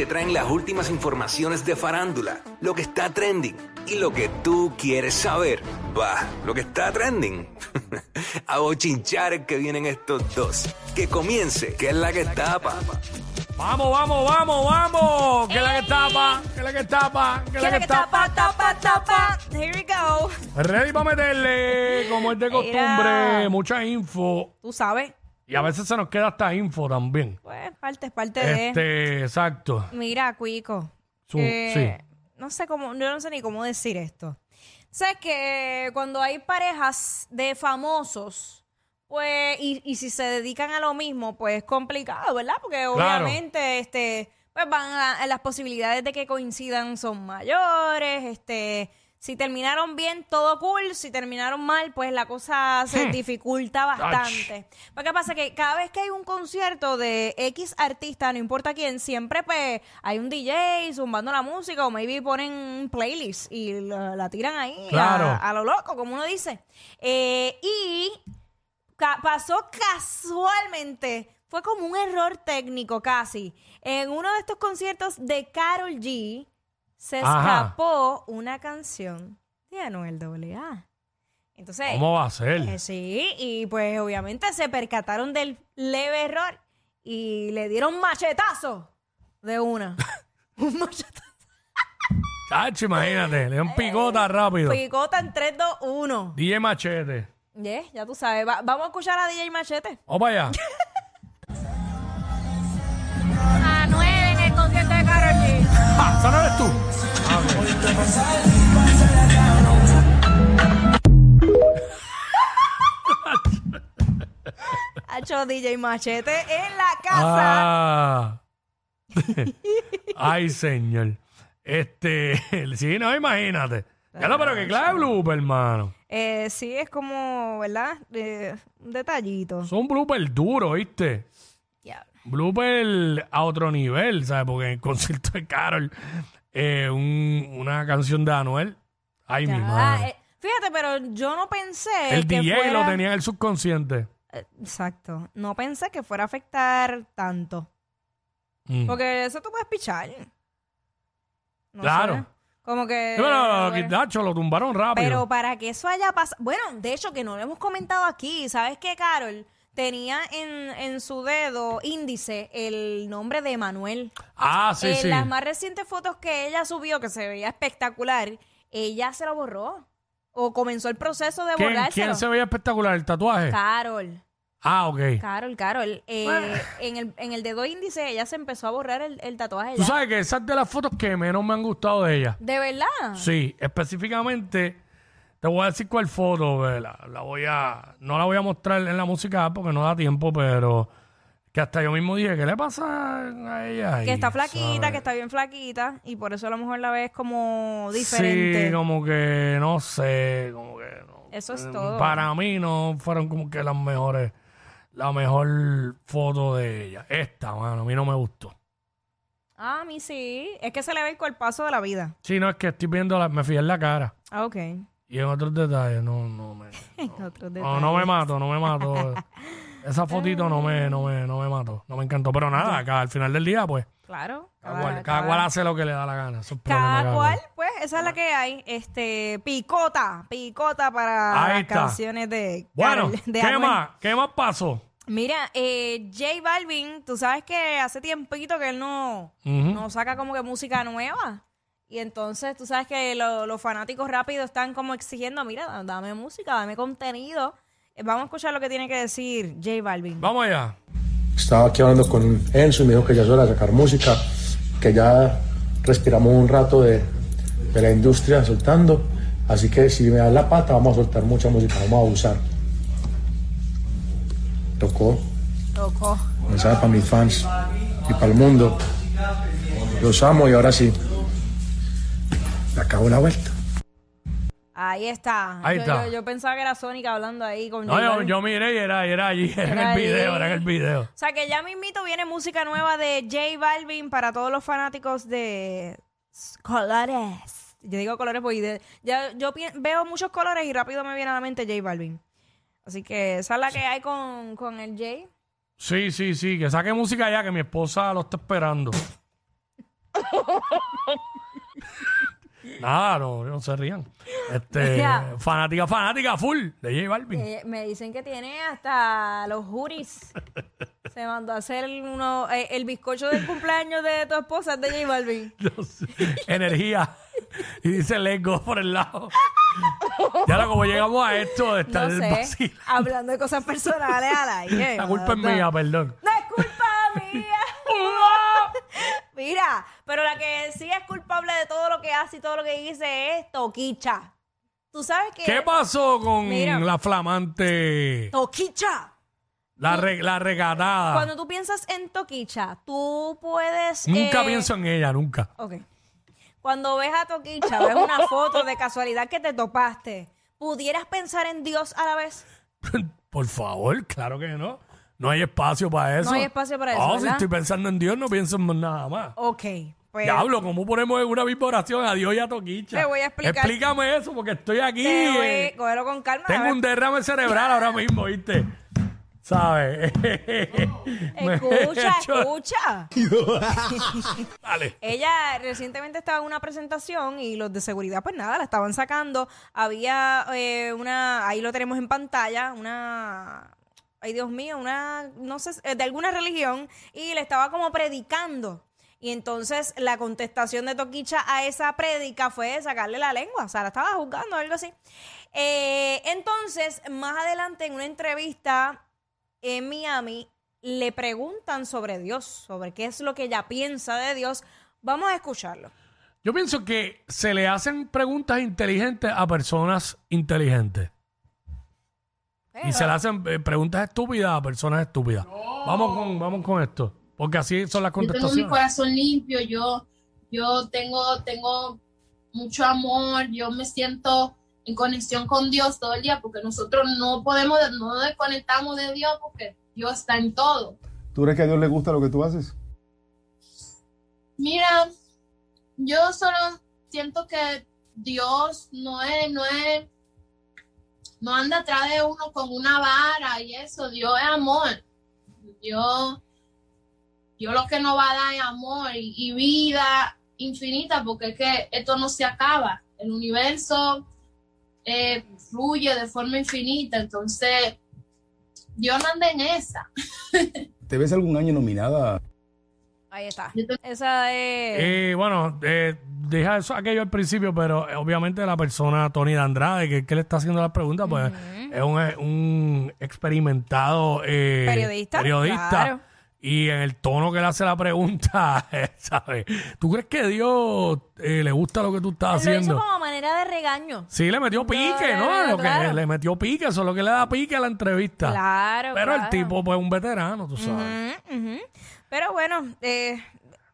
te traen las últimas informaciones de farándula, lo que está trending y lo que tú quieres saber. Va, lo que está trending. A bochinchar es que vienen estos dos. Que comience, que es la que tapa. Vamos, vamos, vamos, vamos. Que la que tapa, que la que tapa, que la que tapa. tapa, tapa. Here we go. Ready para meterle, como es de costumbre, mucha info. Tú sabes, Y a veces se nos queda hasta info también. pues parte es parte de. Este, exacto. Mira, Cuico. Su- que sí. No sé cómo, yo no sé ni cómo decir esto. Sabes que cuando hay parejas de famosos, pues, y, y si se dedican a lo mismo, pues es complicado, ¿verdad? Porque obviamente, este, pues van a, las posibilidades de que coincidan son mayores, este. Si terminaron bien, todo cool. Si terminaron mal, pues la cosa se Hmm. dificulta bastante. Pero ¿qué pasa? Que cada vez que hay un concierto de X artista, no importa quién, siempre pues hay un DJ zumbando la música o maybe ponen un playlist y la, la tiran ahí a- Claro. a, lo loco, como uno dice. Eh, y ca- pasó casualmente, fue como un error técnico casi. En uno de estos conciertos de Carol G se Ajá. escapó una canción de Anuel AA. Entonces, ¿Cómo va a ser? eh, sí, y pues obviamente se percataron del leve error y le dieron machetazo de una. un machetazo. Chacho, imagínate, le dan picota rápido. Picota en 3, 2, 1. DJ Machete. Yeah, ya tú sabes. Va- vamos a escuchar a DJ Machete. Vamos para allá. Anuel en el concierto de Karol G. ¿Esa no eres tú? Ok. Ha hecho DJ Machete en la casa. Ah. Ay, señor. Este, sí, no, imagínate. Ya lo, pero que clave blooper, hermano. Eh, sí, es como, ¿verdad? Eh, un detallito. Son blooper duro, ¿viste? Blooper a otro nivel, ¿sabes? Porque en el concierto de Carol, eh, un- una canción de Anuel. Ay, mi eh, fíjate, pero yo no pensé el que DJ fuera... lo tenía en el subconsciente. Eh, Exacto. No pensé que fuera a afectar tanto. Mm. Porque eso tú puedes pichar. No Claro. sé. Como que... Sí, pero, bueno. Nacho, lo tumbaron rápido. Pero para que eso haya pasado... Bueno, de hecho, que no lo hemos comentado aquí. ¿Sabes qué, Carol? Tenía en, en su dedo índice el nombre de Manuel. ah, sí, en sí. las más recientes fotos que ella subió, que se veía espectacular, ella se lo borró. O comenzó el proceso de ¿Quién, borrárselo. quién se veía espectacular? ¿El tatuaje? Carol. ah, ok. Carol, Carol. Eh, en, el, en el dedo índice ella se empezó a borrar el, el tatuaje. Tú ya. sabes que esas de las fotos que menos me han gustado de ella. ¿De verdad? Sí, específicamente te voy a decir cuál foto, ve, la, la voy a, no la voy a mostrar en la música porque no da tiempo, pero que hasta yo mismo dije, ¿qué le pasa a ella? Que ahí?", está flaquita, ¿sabes? que está bien flaquita y por eso a lo mejor la ves como diferente. Sí, como que no sé, como que no. Eso es Eh, todo. Para mí no fueron como que las mejores, la mejor foto de ella. Esta, mano, a mí no me gustó. Ah, a mí sí. Es que se le ve el cuerpazo de la vida. Sí, no es que estoy viendo, la, me fijé en la cara Ah, ok. Y en otros detalles, no, no me. Otros No, no me mato, no me mato. Esa fotito no me, no me, no me mató, no me encantó. Pero nada, acá al final del día, pues, Claro. cada, cual, cada cual hace lo que le da la gana. Eso es Cada cada cual, pues, esa es la que hay. Este, picota, picota para Ahí las está. canciones de Bueno, de ¿qué Anuel. más? ¿Qué más pasó? Mira, eh, J Balvin, tú sabes que hace tiempito que él no, no saca como que música nueva. Y entonces tú sabes que lo- los fanáticos rápido están como exigiendo, mira, dame música, dame contenido. Eh, Vamos a escuchar lo que tiene que decir J Balvin. Vamos allá. Estaba aquí hablando con Enzo y me dijo que ya es hora de sacar música, que ya respiramos un rato de, de la industria soltando. Así que si me das la pata, vamos a soltar mucha música, vamos a abusar. Tocó, Tocó. mensaje para mis fans y para el mundo. Los amo y ahora sí, acabo la vuelta. Ahí está. Ahí yo, está. Yo, yo pensaba que era Sónica hablando ahí con No, J yo, Balvin. yo miré y era, era allí, era, Era en el video, allí. era en el video. O sea que ya mismito viene música nueva de J Balvin para todos los fanáticos de colores. Yo digo colores porque de- ya yo pi- veo muchos colores y rápido me viene a la mente J Balvin. Así que esa es la que hay con, con el J. Sí, sí, sí, que saque música ya, que mi esposa lo está esperando. Nada, no, no se rían. Este, fanática, fanática, full de J Balvin. Eh, me dicen que tiene hasta los juris. Se mandó a hacer uno, eh, el bizcocho del cumpleaños de tu esposa es de J Balvin. Energía. Y dice Lego por el lado. Y ahora como llegamos a esto de estar No sé, vacilando. hablando de cosas personales al aire. La culpa es mía, perdón. No es culpa mía. Mira, pero la que sí es culpable de todo lo que hace y todo lo que dice es Toquicha. ¿Tú sabes que ¿Qué pasó con Mira. la flamante, Toquicha. la, re- la regatada? Cuando tú piensas en Toquicha, tú puedes... Nunca eh, pienso en ella, nunca. Ok. Cuando ves a Toquicha, ves una foto de casualidad que te topaste, ¿pudieras pensar en Dios a la vez? Por favor, claro que no. No hay espacio para eso. hay espacio para eso, No, si ¿verdad? estoy pensando en Dios, no pienso en nada más. Ok. Pues, Diablo, ¿cómo ponemos en una misma oración a Dios y a Toquicha? Te voy a explicar. Explícame eso, porque estoy aquí. te voy- eh, cógelo con calma. Tengo un derrame cerebral ahora mismo, ¿viste? ¿Sabes? Escucha, escucha. Dale. Ella recientemente estaba en una presentación y los de seguridad, pues nada, la estaban sacando. Había eh, una, ahí lo tenemos en pantalla, una, ay Dios mío, una, no sé, eh, de alguna religión y le estaba como predicando. Y entonces la contestación de Toquicha a esa prédica fue sacarle la lengua, o sea, la estaba juzgando o algo así. Eh, entonces, más adelante en una entrevista en Miami le preguntan sobre Dios, sobre qué es lo que ella piensa de Dios. Vamos a escucharlo. Yo pienso que se le hacen preguntas inteligentes a personas inteligentes. Y se le hacen eh, preguntas estúpidas a personas estúpidas. Vamos, con, vamos con esto. Porque así son las Yo tengo mi contestaciones. corazón limpio, yo, yo tengo, tengo mucho amor, yo me siento en conexión con Dios todo el día, porque nosotros no podemos, no desconectamos de Dios porque Dios está en todo. ¿Tú crees que a Dios le gusta lo que tú haces? Mira, yo solo siento que Dios no es, no es, no anda atrás de uno con una vara y eso, Dios es amor. Dios, Dios lo que nos va a dar es amor y, y vida infinita, porque es que esto no se acaba. El universo eh, fluye de forma infinita, entonces Dios no anda en esa. ¿Te ves algún año nominada? Ahí está. Esa es. Eh, bueno, eh, deja eso aquello al principio, pero eh, obviamente la persona Tony de Andrade, que, que le está haciendo las preguntas, pues es un, un experimentado eh, Periodista, periodista. claro. Y en el tono que le hace la pregunta, ¿sabes? ¿Tú crees que Dios eh, le gusta lo que tú estás lo hizo haciendo? como manera de regaño. Sí, le metió pique, ¿no? claro, Lo que claro. le metió pique, eso es lo que le da pique a la entrevista. Claro. Pero el tipo, pues, un veterano, tú sabes. Pero bueno, eh,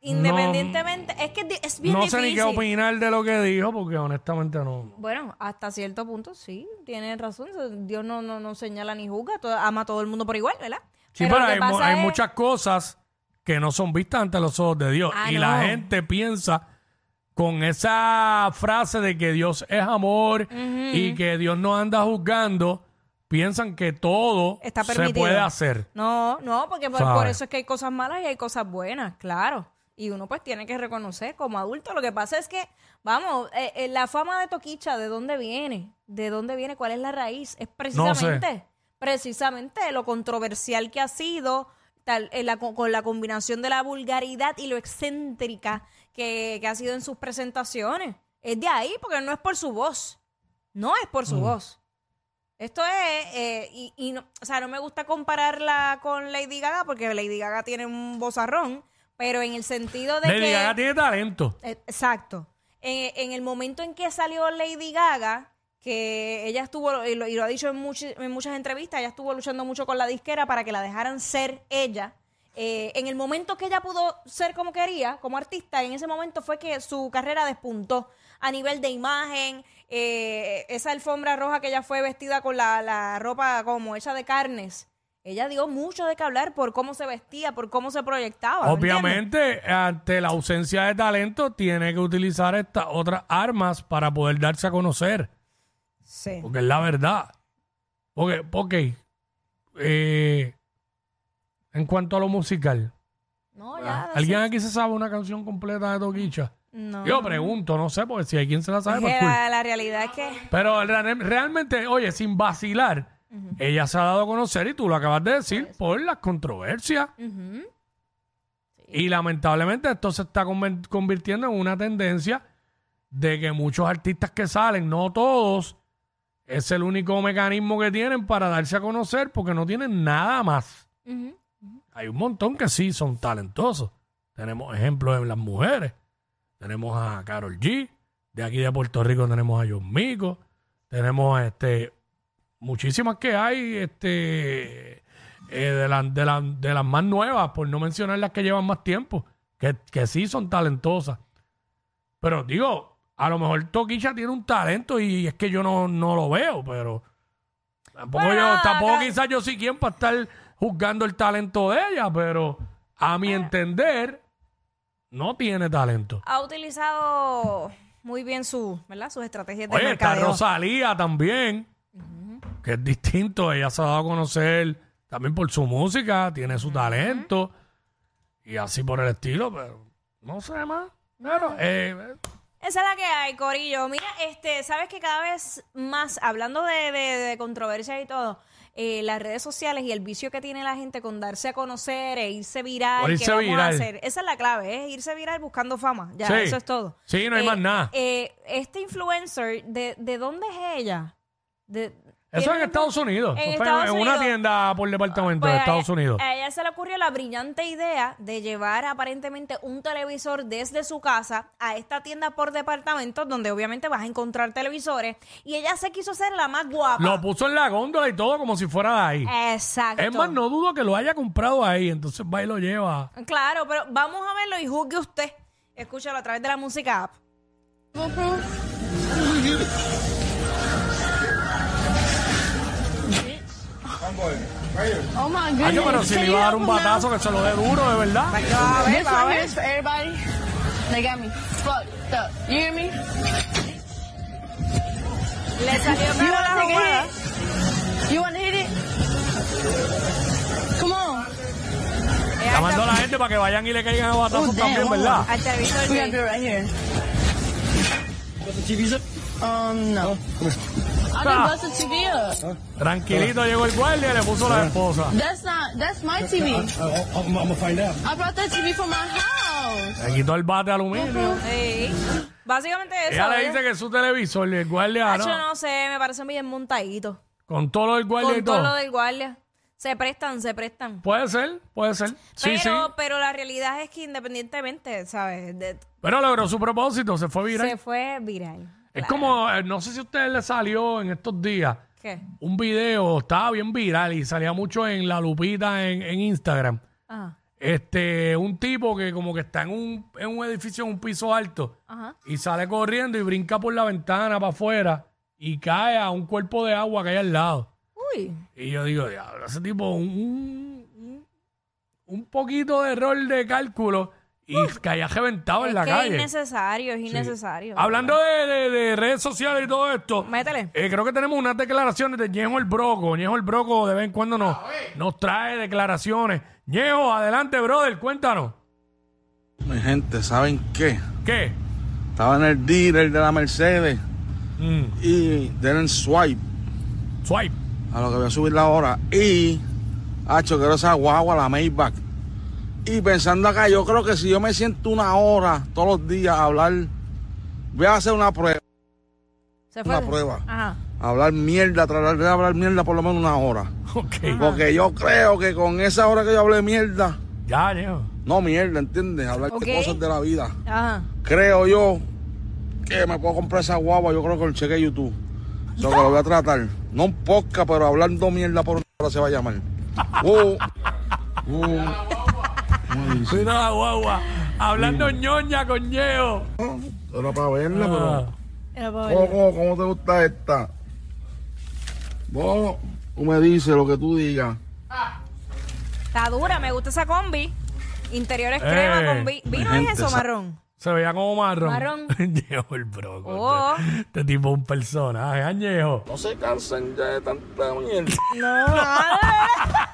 independientemente, es que es bien no difícil. sé ni qué opinar de lo que dijo, porque honestamente no. Bueno, hasta cierto punto sí, tiene razón. Dios no, no, no señala ni juzga, todo- ama a todo el mundo por igual, ¿verdad? Sí, pero, hay, mu- pasa hay es- muchas cosas que no son vistas ante los ojos de Dios. Ah, y la no. gente piensa con esa frase de que Dios es amor y que Dios no anda juzgando, piensan que todo Está se permitido. puede hacer. No, no, porque por, ¿Sabe? por eso es que hay cosas malas y hay cosas buenas, claro. Y uno pues tiene que reconocer como adulto. Lo que pasa es que, vamos, eh, eh, la fama de Toquicha, ¿de dónde viene? ¿De dónde viene? ¿Cuál es la raíz? Es precisamente, precisamente lo controversial que ha sido tal, eh, la co- con la combinación de la vulgaridad y lo excéntrica que, que ha sido en sus presentaciones. Es de ahí, porque no es por su voz. No es por Mm. su voz. Esto es, eh, y, y no, o sea, no me gusta compararla con Lady Gaga porque Lady Gaga tiene un vozarrón, pero en el sentido de Lady que... Gaga tiene talento. Eh, Exacto. En, en el momento en que salió Lady Gaga, que ella estuvo, y lo, y lo ha dicho en, muchi- en muchas entrevistas, ella estuvo luchando mucho con la disquera para que la dejaran ser ella. Eh, en el momento que ella pudo ser como quería, como artista, en ese momento fue que su carrera despuntó a nivel de imagen, eh, esa alfombra roja que ella fue vestida con la, la ropa como hecha de carnes. Ella dio mucho de qué hablar por cómo se vestía, por cómo se proyectaba. Obviamente, ante la ausencia de talento, tiene que utilizar estas otras armas para poder darse a conocer. Sí. Porque es la verdad. Porque, ok. eh, en cuanto a lo musical, No, ya. ¿Alguien aquí se sabe una canción completa de Toquicha? No. Yo pregunto, no sé, porque si hay quien se la sabe, Es pues que cool. la, la realidad es que. Pero re- realmente, oye, sin vacilar, ella se ha dado a conocer, y tú lo acabas de decir, por las controversias. Y lamentablemente esto se está conven- convirtiendo en una tendencia de que muchos artistas que salen, no todos, es el único mecanismo que tienen para darse a conocer porque no tienen nada más. Hay un montón que sí son talentosos. Tenemos ejemplos en las mujeres. Tenemos a Carol G. De aquí de Puerto Rico tenemos a John Mico. Tenemos este muchísimas que hay este eh, de, la- de la- de las más nuevas, por no mencionar las que llevan más tiempo, que, que sí son talentosas. Pero digo, a lo mejor Toquicha tiene un talento y es que yo no, no lo veo, pero tampoco Bueno, yo, tampoco acá- quizás yo sí quien para estar juzgando el talento de ella, pero a mi entender, no tiene talento. Ha utilizado muy bien su, ¿verdad? sus estrategias de Oye, está mercadeo. Rosalía también, que es distinto. Ella se ha dado a conocer también por su música, tiene su talento y así por el estilo, pero no sé más. Pero, eh, Esa es la que hay, Corillo. Mira, este, sabes que cada vez más, hablando de, de, de controversias y todo, eh, las redes sociales y el vicio que tiene la gente con darse a conocer e irse viral, ¿qué irse vamos a hacer? Esa es la clave, es irse viral buscando fama. Ya, Sí. eso es todo. Sí, no hay Eh, más nada. eh, este influencer, ¿de, ¿de dónde es ella? De, eso en ¿tiene- Estados Unidos. En Estados en una Unidos. tienda por departamento Pues de a Estados ella- Unidos. A ella se le ocurrió la brillante idea de llevar aparentemente un televisor desde su casa a esta tienda por departamento, donde obviamente vas a encontrar televisores. Y ella se quiso ser la más guapa. Lo puso en la góndola y todo como si fuera de ahí. Exacto. Es más, no dudo que lo haya comprado ahí, entonces va y lo lleva. Claro, pero vamos a verlo y juzgue usted. Escúchalo a través de la música app. Oh my Ay, goodness. pero si le you iba a dar un batazo que se lo dé duro, de verdad. A ver, a ver. everybody. They got me fucked up. You hear me? Le salió la jugada. You wanna hit it? Come on. Llamando a la gente para que vayan y le caigan a batazos Oh, también, ¿verdad? We right here. Um, no. I Ah. the TV. Tranquilito llegó el guardia y le puso la esposa. That's not. That's my TV. I'm, gonna find out. I brought that TV from my house. Le quitó el bate de aluminio. Sí. Básicamente eso. Ella le dice que es su televisor y el guardia Hacho, no. no sé, me parece bien montadito. Con todo lo del guardia y Con todo todo. lo del guardia. Se prestan, se prestan. Puede ser, puede ser. Sí, pero, sí. pero la realidad es que independientemente, ¿sabes? De- Pero logró su propósito, se fue viral. se fue viral. Es como, eh, no sé si a ustedes les salió en estos días ¿Qué? un video, estaba bien viral y salía mucho en la lupita en, en Instagram. Ajá. Este, un tipo que como que está en un, en un edificio en un piso alto Ajá. y sale corriendo y brinca por la ventana para afuera y cae a un cuerpo de agua que hay al lado. Uy. Y yo digo, diablo, ese tipo, un, un, un poquito de error de cálculo y caía reventado Es en la que calle. es innecesario, es innecesario. Hablando de, de- de redes sociales y todo esto, Métele. eh, creo que tenemos unas declaraciones de Ñejo el Broco. Ñejo el Broco de vez en cuando nos, nos trae declaraciones. Ñejo, adelante, brother, cuéntanos. Mi gente, ¿saben qué? ¿Qué? Estaba en el dealer de la Mercedes Mm, y den swipe swipe. a lo que voy a subir la hora. Y, hacho, quiero esa guagua, la Maybach. Y pensando acá, yo creo que si yo me siento una hora todos los días a hablar, voy a hacer una prueba. Se fue. Una prueba. Ajá. Hablar mierda, tratar de hablar mierda por lo menos una hora. Ok. Porque yo creo que con esa hora que yo hablé mierda, Ya, Ñejo. no mierda, ¿entiendes? Hablar de cosas de la vida. Ajá. creo yo que me puedo comprar esa guagua, yo creo que el cheque de YouTube. Eso que lo voy a tratar. No un podcast, pero hablando mierda por una hora se va a llamar. Uh, uh. La guagua. Hablando ñoña con Ñejo. Era para verla, Ah. Era para pero. ver. Coco, ¿cómo te gusta esta? Vos, tú me dices lo que tú digas. Está dura, me gusta esa combi. Interiores Eh, crema con vi- ¿Vino es eso, marrón? Se veía como marrón. Marrón. Ñejo el Broco. Oh. Este, este tipo es un personaje. ¿ah, Ñejo? No se cansen ya de tanta mierda. No.